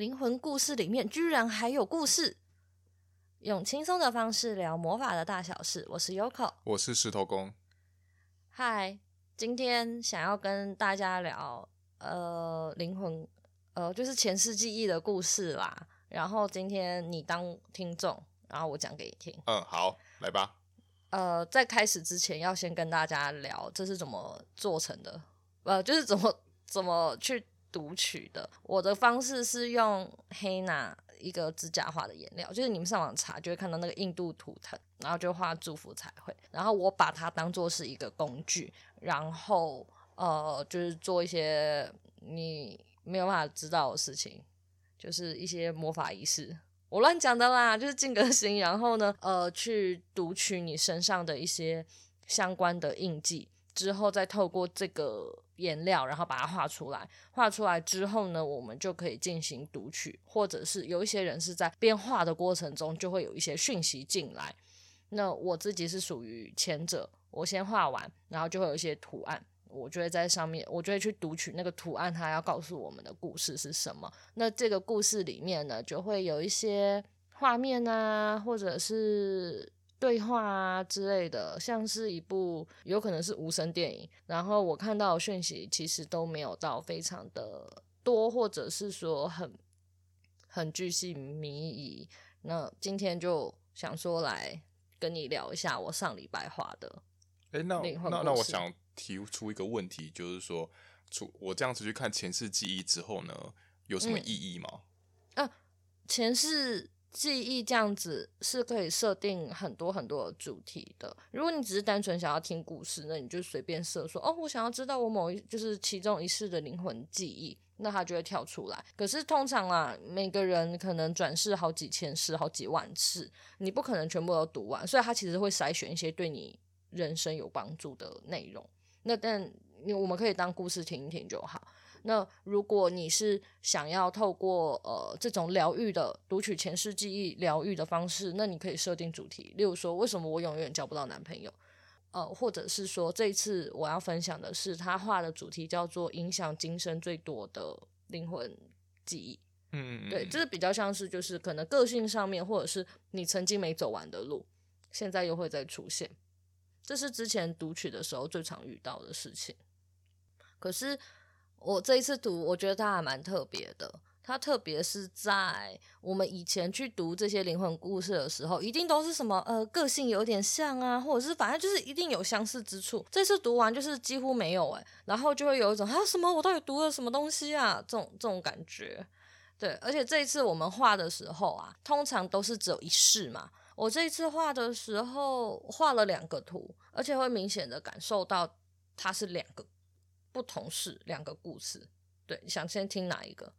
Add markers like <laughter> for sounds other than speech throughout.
灵魂故事里面居然还有故事，用轻松的方式聊魔法的大小事。我是 Yoko，我是石头公。嗨，今天想要跟大家聊呃灵魂呃就是前世记忆的故事啦。然后今天你当听众，然后我讲给你听。嗯，好，来吧。呃，在开始之前要先跟大家聊这是怎么做成的，呃，就是怎么怎么去。读取的，我的方式是用黑娜一个指甲画的颜料，就是你们上网查就会看到那个印度图腾，然后就画祝福彩绘，然后我把它当做是一个工具，然后呃就是做一些你没有办法知道的事情，就是一些魔法仪式，我乱讲的啦，就是静个心，然后呢呃去读取你身上的一些相关的印记，之后再透过这个。颜料，然后把它画出来。画出来之后呢，我们就可以进行读取，或者是有一些人是在边画的过程中，就会有一些讯息进来。那我自己是属于前者，我先画完，然后就会有一些图案，我就会在上面，我就会去读取那个图案，它要告诉我们的故事是什么。那这个故事里面呢，就会有一些画面啊，或者是。对话啊之类的，像是一部有可能是无声电影，然后我看到的讯息其实都没有到非常的多，或者是说很很巨细靡遗。那今天就想说来跟你聊一下我上礼拜画的。诶，那那那我想提出一个问题，就是说，出我这样子去看前世记忆之后呢，有什么意义吗？嗯，啊，前世。记忆这样子是可以设定很多很多主题的。如果你只是单纯想要听故事，那你就随便设说哦，我想要知道我某一就是其中一世的灵魂记忆，那它就会跳出来。可是通常啊，每个人可能转世好几千世、好几万次，你不可能全部都读完，所以它其实会筛选一些对你人生有帮助的内容。那但我们可以当故事听一听就好。那如果你是想要透过呃这种疗愈的读取前世记忆疗愈的方式，那你可以设定主题，例如说为什么我永远交不到男朋友，呃，或者是说这一次我要分享的是他画的主题叫做影响今生最多的灵魂记忆，嗯，对，这是比较像是就是可能个性上面，或者是你曾经没走完的路，现在又会再出现，这是之前读取的时候最常遇到的事情，可是。我这一次读，我觉得它还蛮特别的。它特别是在我们以前去读这些灵魂故事的时候，一定都是什么呃个性有点像啊，或者是反正就是一定有相似之处。这次读完就是几乎没有哎，然后就会有一种啊什么我到底读了什么东西啊这种这种感觉。对，而且这一次我们画的时候啊，通常都是只有一世嘛。我这一次画的时候画了两个图，而且会明显的感受到它是两个。不同事两个故事，对，你想先听哪一个？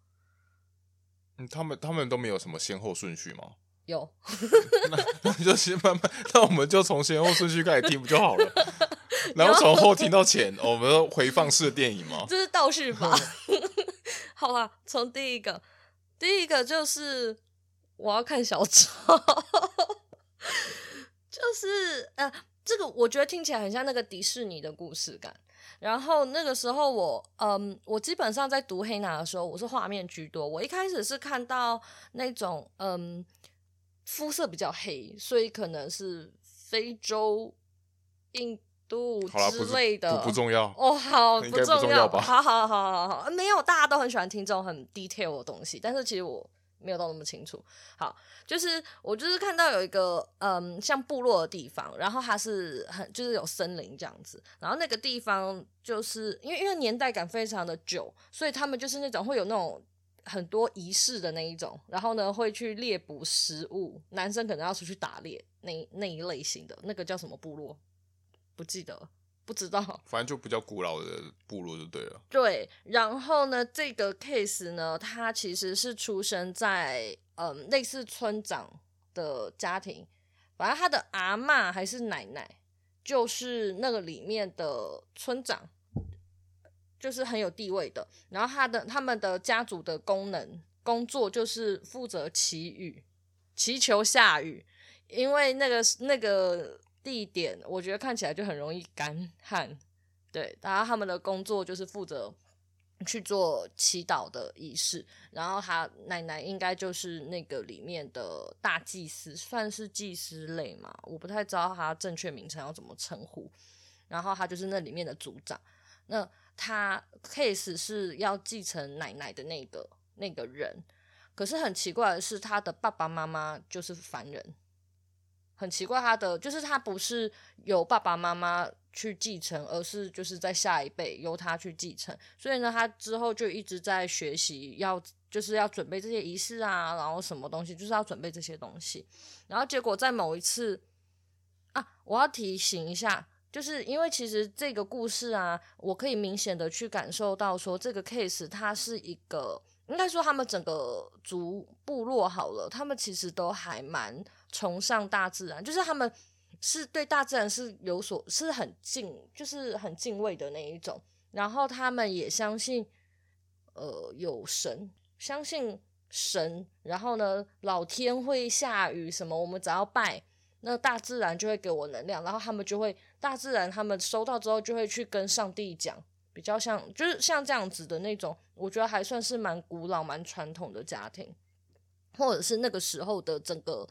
嗯，他们他们都没有什么先后顺序吗？有，<laughs> 那那就先慢慢，那我们就从先后顺序开始听不就好了？<laughs> 然后从后听到前，我们都回放式的电影吗？<laughs> 这是倒叙法。好啦，从第一个，第一个就是我要看小丑，就是呃，这个我觉得听起来很像那个迪士尼的故事感。然后那个时候我，嗯，我基本上在读黑拿的时候，我是画面居多。我一开始是看到那种，嗯，肤色比较黑，所以可能是非洲、印度之类的，不，不重要哦，好，不重要吧？好好好好好，没有，大家都很喜欢听这种很 detail 的东西，但是其实我。没有到那么清楚。好，就是我就是看到有一个嗯，像部落的地方，然后它是很就是有森林这样子，然后那个地方就是因为因为年代感非常的久，所以他们就是那种会有那种很多仪式的那一种，然后呢会去猎捕食物，男生可能要出去打猎那那一类型的，那个叫什么部落？不记得。不知道，<laughs> 反正就比较古老的部落就对了。对，然后呢，这个 case 呢，他其实是出生在嗯类似村长的家庭，反正他的阿嬷还是奶奶，就是那个里面的村长，就是很有地位的。然后他的他们的家族的功能工作就是负责祈雨，祈求下雨，因为那个那个。地点我觉得看起来就很容易干旱，对，然后他们的工作就是负责去做祈祷的仪式，然后他奶奶应该就是那个里面的大祭司，算是祭司类嘛，我不太知道他正确名称要怎么称呼。然后他就是那里面的组长，那他 case 是要继承奶奶的那个那个人，可是很奇怪的是，他的爸爸妈妈就是凡人，很奇怪，他的就是他不是由爸爸妈妈。去继承，而是就是在下一辈由他去继承，所以呢，他之后就一直在学习，要就是要准备这些仪式啊，然后什么东西就是要准备这些东西，然后结果在某一次啊，我要提醒一下，就是因为其实这个故事啊，我可以明显的去感受到说，这个 case 它是一个，应该说他们整个族部落好了，他们其实都还蛮崇尚大自然，就是他们。是对大自然是有所是很敬，就是很敬畏的那一种。然后他们也相信，呃，有神，相信神。然后呢，老天会下雨什么，我们只要拜，那大自然就会给我能量。然后他们就会，大自然他们收到之后就会去跟上帝讲，比较像就是像这样子的那种。我觉得还算是蛮古老、蛮传统的家庭，或者是那个时候的整个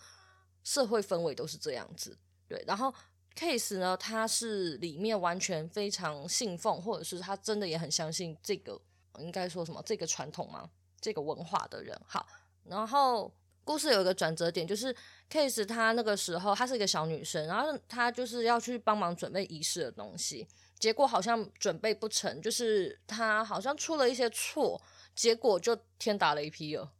社会氛围都是这样子。对，然后 case 呢，他是里面完全非常信奉，或者是他真的也很相信这个，应该说什么这个传统吗？这个文化的人。好，然后故事有一个转折点，就是 case 他那个时候她是一个小女生，然后她就是要去帮忙准备仪式的东西，结果好像准备不成，就是她好像出了一些错，结果就天打雷劈了，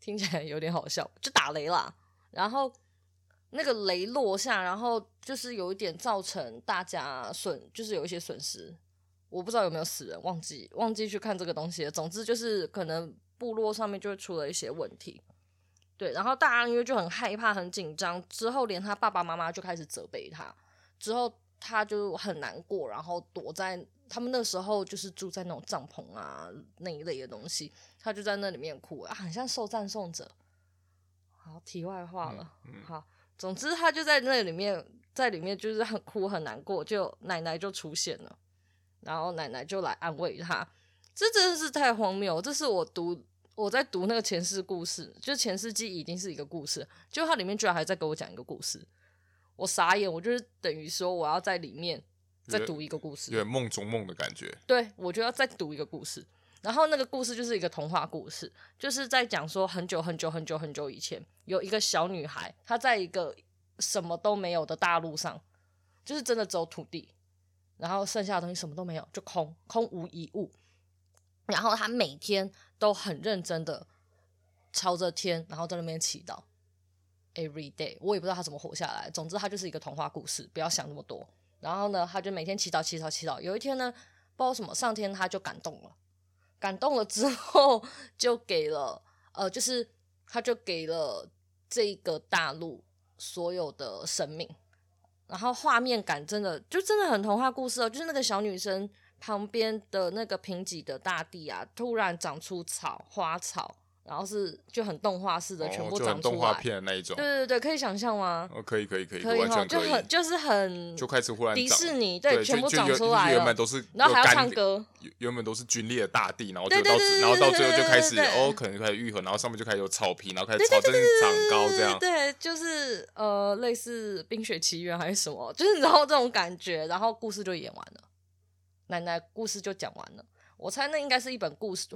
听起来有点好笑，就打雷啦，然后。那个雷落下，然后就是有一点造成大家损，就是有一些损失。我不知道有没有死人，忘记忘记去看这个东西了。总之就是可能部落上面就会出了一些问题。对，然后大家因为就很害怕、很紧张，之后连他爸爸妈妈就开始责备他，之后他就很难过，然后躲在他们那时候就是住在那种帐篷啊那一类的东西，他就在那里面哭啊，很像受赞颂者。好，题外话了，嗯嗯、好。总之，他就在那里面，在里面就是很哭很难过，就奶奶就出现了，然后奶奶就来安慰他。这真的是太荒谬！这是我读我在读那个前世故事，就前世记已经是一个故事，就它里面居然还在给我讲一个故事，我傻眼，我就是等于说我要在里面再读一个故事，有点梦中梦的感觉。对，我就要再读一个故事。然后那个故事就是一个童话故事，就是在讲说很久很久很久很久以前，有一个小女孩，她在一个什么都没有的大陆上，就是真的只有土地，然后剩下的东西什么都没有，就空空无一物。然后她每天都很认真的朝着天，然后在那边祈祷，every day。我也不知道她怎么活下来。总之，她就是一个童话故事，不要想那么多。然后呢，她就每天祈祷祈祷祈祷。有一天呢，不知道什么，上天她就感动了。感动了之后，就给了呃，就是他就给了这个大陆所有的生命，然后画面感真的就真的很童话故事哦，就是那个小女生旁边的那个贫瘠的大地啊，突然长出草花草。然后是就很动画式的，全部长出来，哦、动画片的那一种。对对对，可以想象吗？哦，可以可以可以，可以，完全可以。就很就是很，就开始忽然迪士尼对，对，全部长出来原本都是，然后还要唱歌。原本都是龟裂的大地，然后就到然后到最后就开始哦，可能开始愈合，然后上面就开始有草皮，然后开始草真的长高这样。对，就是呃，类似《冰雪奇缘》还是什么，就是然后这种感觉，然后故事就演完了，奶奶故事就讲完了。我猜那应该是一本故事。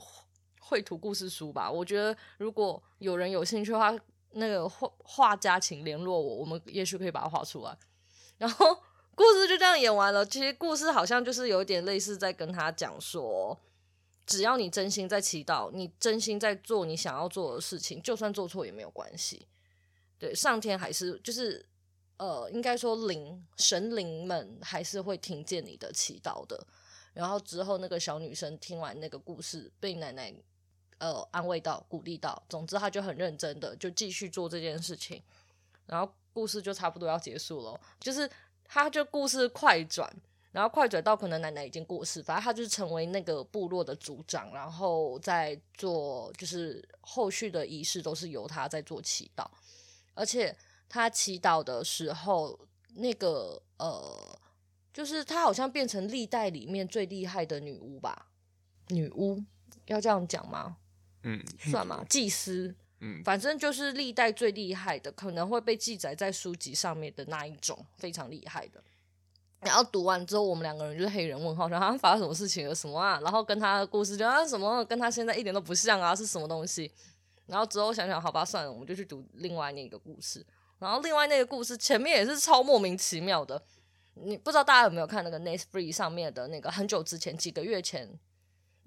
绘图故事书吧，我觉得如果有人有兴趣的话，那个画画家请联络我，我们也许可以把它画出来。然后故事就这样演完了。其实故事好像就是有点类似在跟他讲说，只要你真心在祈祷，你真心在做你想要做的事情，就算做错也没有关系。对，上天还是就是呃，应该说灵神灵们还是会听见你的祈祷的。然后之后那个小女生听完那个故事，被奶奶。呃，安慰到，鼓励到，总之他就很认真的就继续做这件事情，然后故事就差不多要结束了，就是他就故事快转，然后快转到可能奶奶已经过世，反正他就是成为那个部落的族长，然后在做就是后续的仪式都是由他在做祈祷，而且他祈祷的时候，那个呃，就是他好像变成历代里面最厉害的女巫吧。女巫，要这样讲吗？嗯，算吗？祭司，嗯，反正就是历代最厉害的，可能会被记载在书籍上面的那一种，非常厉害的。然后读完之后，我们两个人就是黑人问号，然后他发生什么事情了？什么啊？然后跟他的故事就啊什么，跟他现在一点都不像啊，是什么东西？然后之后想想，好吧，算了，我们就去读另外那个故事。然后另外那个故事前面也是超莫名其妙的，你不知道大家有没有看那个 Netflix 上面的那个很久之前几个月前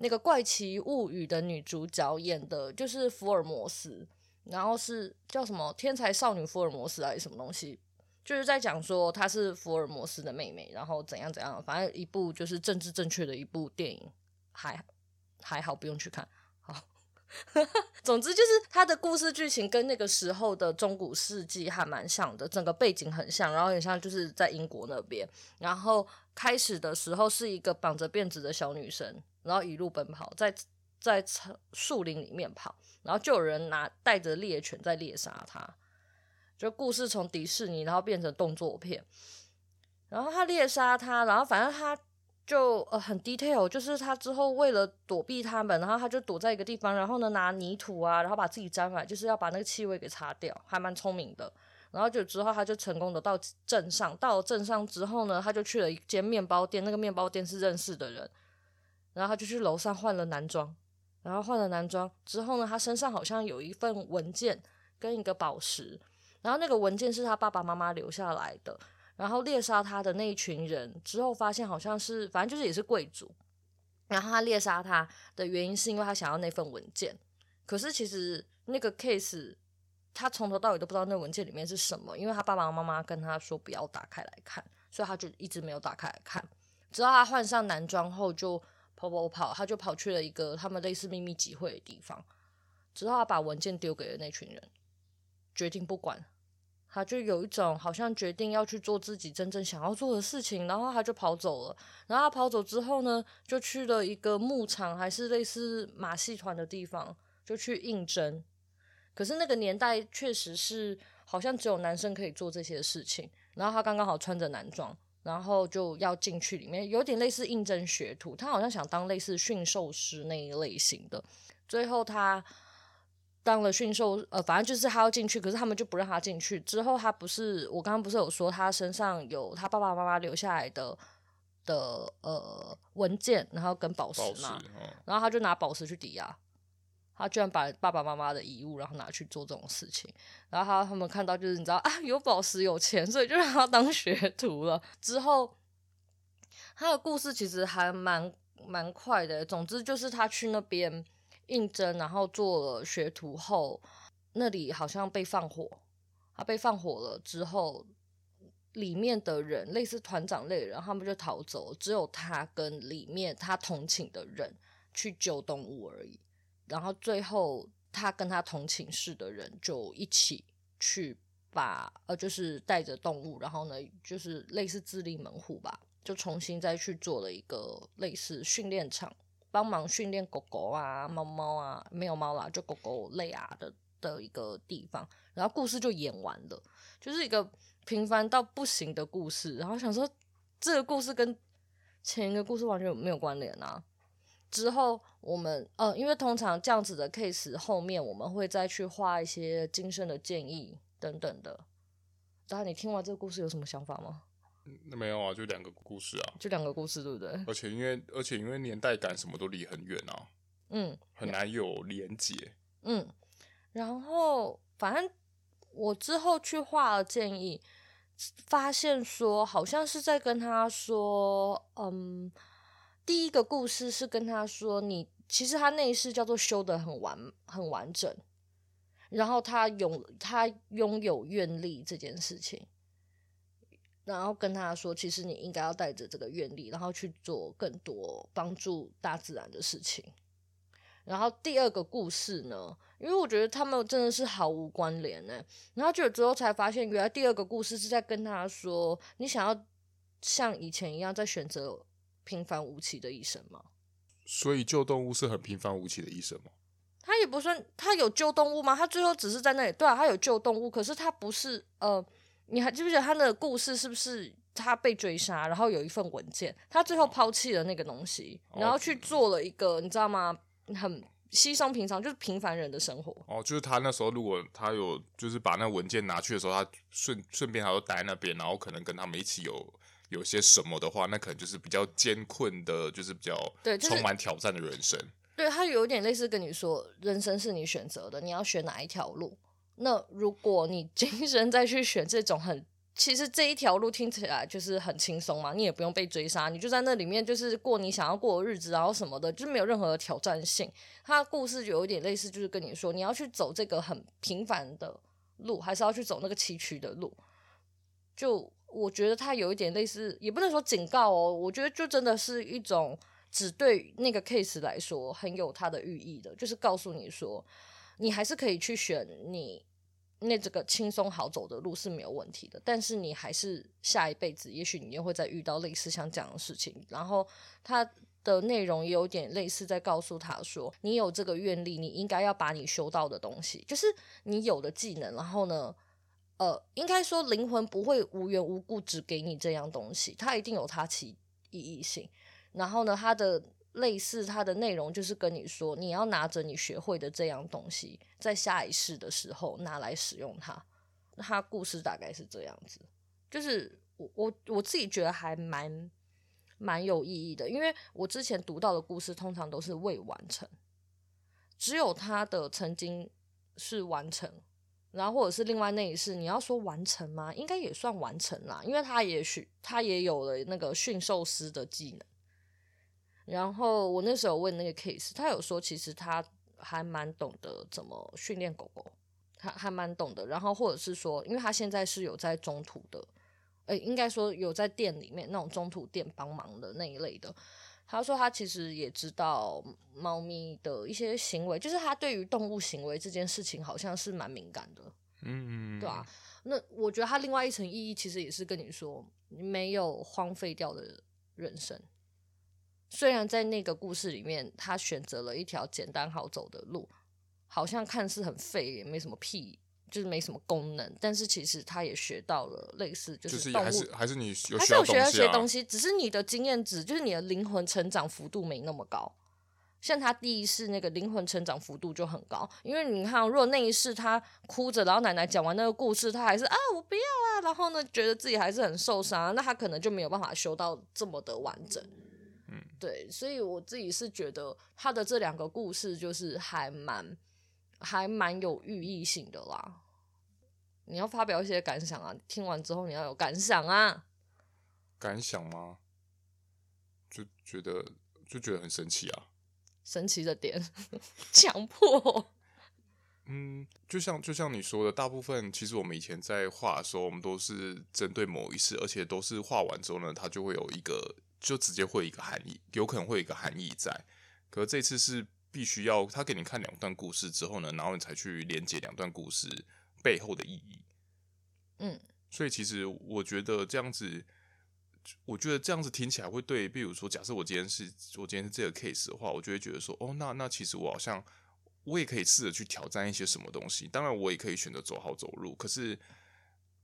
那个《怪奇物语》的女主角演的，就是福尔摩斯，然后是叫什么天才少女福尔摩斯还是什么东西？就是在讲说她是福尔摩斯的妹妹，然后怎样怎样，反正一部就是政治正确的一部电影，还还好不用去看。好，<laughs> 总之就是他的故事剧情跟那个时候的中古世纪还蛮像的，整个背景很像，然后很像就是在英国那边。然后开始的时候是一个绑着辫子的小女生，然后一路奔跑在在树林里面跑，然后就有人拿带着猎犬在猎杀他。就故事从迪士尼，然后变成动作片，然后他猎杀他，然后反正他就呃很 detail，就是他之后为了躲避他们，然后他就躲在一个地方，然后呢拿泥土啊，然后把自己沾满，就是要把那个气味给擦掉，还蛮聪明的。然后就之后他就成功的到镇上，到了镇上之后呢，他就去了一间面包店，那个面包店是认识的人，然后他就去楼上换了男装，然后换了男装之后呢，他身上好像有一份文件跟一个宝石。然后那个文件是他爸爸妈妈留下来的，然后猎杀他的那一群人之后发现好像是，反正就是也是贵族，然后他猎杀他的原因是因为他想要那份文件，可是其实那个 case 他从头到尾都不知道那文件里面是什么，因为他爸爸妈妈跟他说不要打开来看，所以他就一直没有打开来看，直到他换上男装后就跑跑跑，他就跑去了一个他们类似秘密集会的地方，直到他把文件丢给了那群人。决定不管，他就有一种好像决定要去做自己真正想要做的事情，然后他就跑走了。然后他跑走之后呢，就去了一个牧场，还是类似马戏团的地方，就去应征。可是那个年代确实是好像只有男生可以做这些事情。然后他刚刚好穿着男装，然后就要进去里面，有点类似应征学徒。他好像想当类似驯兽师那一类型的。最后他。当了驯兽，呃，反正就是他要进去，可是他们就不让他进去。之后他不是，我刚刚不是有说他身上有他爸爸妈妈留下来的的呃文件，然后跟宝石嘛，哦、然后他就拿宝石去抵押，他居然把爸爸妈妈的遗物然后拿去做这种事情，然后他他们看到就是你知道 <laughs> 啊，有宝石有钱，所以就让他当学徒了。之后他的故事其实还蛮蛮快的，总之就是他去那边。应征，然后做了学徒后，那里好像被放火。他被放火了之后，里面的人类似团长类人，他们就逃走，只有他跟里面他同寝的人去救动物而已。然后最后，他跟他同寝室的人就一起去把呃，就是带着动物，然后呢，就是类似自立门户吧，就重新再去做了一个类似训练场。帮忙训练狗狗啊、猫猫啊，没有猫啦，就狗狗类啊的的一个地方，然后故事就演完了，就是一个平凡到不行的故事。然后想说，这个故事跟前一个故事完全没有关联啊。之后我们呃，因为通常这样子的 case 后面我们会再去画一些精神的建议等等的。然后你听完这个故事有什么想法吗？那没有啊，就两个故事啊，就两个故事，对不对？而且因为而且因为年代感什么都离很远啊，嗯，很难有连结，嗯。然后反正我之后去画了建议，发现说好像是在跟他说，嗯，第一个故事是跟他说，你其实他那一世叫做修得很完很完整，然后他拥他拥有愿力这件事情。然后跟他说，其实你应该要带着这个愿力，然后去做更多帮助大自然的事情。然后第二个故事呢，因为我觉得他们真的是毫无关联呢。然后就之后才发现，原来第二个故事是在跟他说，你想要像以前一样在选择平凡无奇的一生吗？所以救动物是很平凡无奇的一生吗？他也不算，他有救动物吗？他最后只是在那里，对啊，他有救动物，可是他不是呃。你还记不记得他的故事？是不是他被追杀，然后有一份文件，他最后抛弃了那个东西，然后去做了一个，你知道吗？很稀松平常，就是平凡人的生活。哦，就是他那时候如果他有就是把那文件拿去的时候，他顺顺便他就待在那边，然后可能跟他们一起有有些什么的话，那可能就是比较艰困的，就是比较对充满挑战的人生。对，他有点类似跟你说，人生是你选择的，你要选哪一条路。那如果你今生再去选这种很，其实这一条路听起来就是很轻松嘛，你也不用被追杀，你就在那里面就是过你想要过的日子，然后什么的，就没有任何的挑战性。他故事就有点类似，就是跟你说，你要去走这个很平凡的路，还是要去走那个崎岖的路。就我觉得他有一点类似，也不能说警告哦，我觉得就真的是一种只对那个 case 来说很有它的寓意的，就是告诉你说，你还是可以去选你。那这个轻松好走的路是没有问题的，但是你还是下一辈子，也许你又会再遇到类似像这样的事情。然后它的内容也有点类似，在告诉他说，你有这个愿力，你应该要把你修到的东西，就是你有的技能。然后呢，呃，应该说灵魂不会无缘无故只给你这样东西，它一定有它其意义性。然后呢，它的。类似它的内容就是跟你说，你要拿着你学会的这样东西，在下一世的时候拿来使用它。它故事大概是这样子，就是我我我自己觉得还蛮蛮有意义的，因为我之前读到的故事通常都是未完成，只有他的曾经是完成，然后或者是另外那一世，你要说完成吗？应该也算完成啦，因为他也许他也有了那个驯兽师的技能。然后我那时候问那个 case，他有说其实他还蛮懂得怎么训练狗狗，他还蛮懂得。然后或者是说，因为他现在是有在中途的，诶，应该说有在店里面那种中途店帮忙的那一类的。他说他其实也知道猫咪的一些行为，就是他对于动物行为这件事情好像是蛮敏感的，嗯，对啊。那我觉得他另外一层意义其实也是跟你说，你没有荒废掉的人生。虽然在那个故事里面，他选择了一条简单好走的路，好像看似很废，也没什么屁，就是没什么功能。但是其实他也学到了类似，就是动物，就是还是还是你有还是有学到些东西，只是你的经验值，就是你的灵魂成长幅度没那么高。像他第一世那个灵魂成长幅度就很高，因为你看，如果那一世他哭着，然后奶奶讲完那个故事，他还是啊我不要啊，然后呢觉得自己还是很受伤，那他可能就没有办法修到这么的完整。嗯，对，所以我自己是觉得他的这两个故事就是还蛮还蛮有寓意性的啦。你要发表一些感想啊，听完之后你要有感想啊。感想吗？就觉得就觉得很神奇啊。神奇的点，<laughs> 强迫。嗯，就像就像你说的，大部分其实我们以前在画的时候，我们都是针对某一次，而且都是画完之后呢，它就会有一个。就直接会有一个含义，有可能会有一个含义在。可是这次是必须要他给你看两段故事之后呢，然后你才去连接两段故事背后的意义。嗯，所以其实我觉得这样子，我觉得这样子听起来会对。比如说，假设我今天是我今天是这个 case 的话，我就会觉得说，哦，那那其实我好像我也可以试着去挑战一些什么东西。当然，我也可以选择走好走路。可是，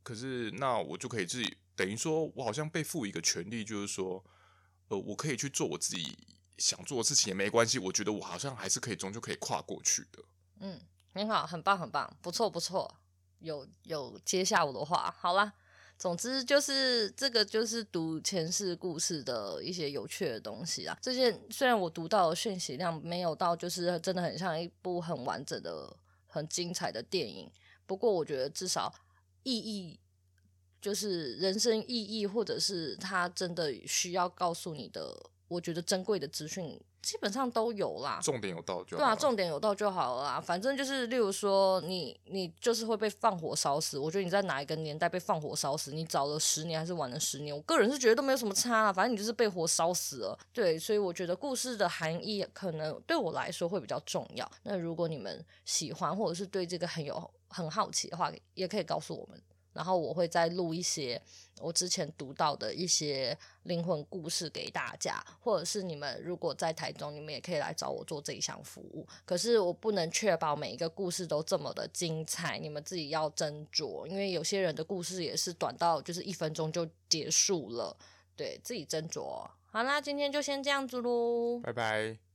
可是那我就可以自己等于说我好像被赋予一个权利，就是说。呃，我可以去做我自己想做的事情也没关系。我觉得我好像还是可以，终究可以跨过去的。嗯，很好，很棒，很棒，不错，不错。有有接下我的话，好啦。总之就是这个，就是读前世故事的一些有趣的东西啊。这件虽然我读到的讯息量没有到，就是真的很像一部很完整的、很精彩的电影。不过我觉得至少意义。就是人生意义，或者是他真的需要告诉你的，我觉得珍贵的资讯基本上都有啦。重点有到就好。对啊，重点有到就好了啦。反正就是，例如说你你就是会被放火烧死。我觉得你在哪一个年代被放火烧死，你早了十年还是晚了十年，我个人是觉得都没有什么差啊。反正你就是被火烧死了。对，所以我觉得故事的含义可能对我来说会比较重要。那如果你们喜欢或者是对这个很有很好奇的话，也可以告诉我们。然后我会再录一些我之前读到的一些灵魂故事给大家，或者是你们如果在台中，你们也可以来找我做这一项服务。可是我不能确保每一个故事都这么的精彩，你们自己要斟酌，因为有些人的故事也是短到就是一分钟就结束了，对，自己斟酌。好啦，今天就先这样子喽，拜拜。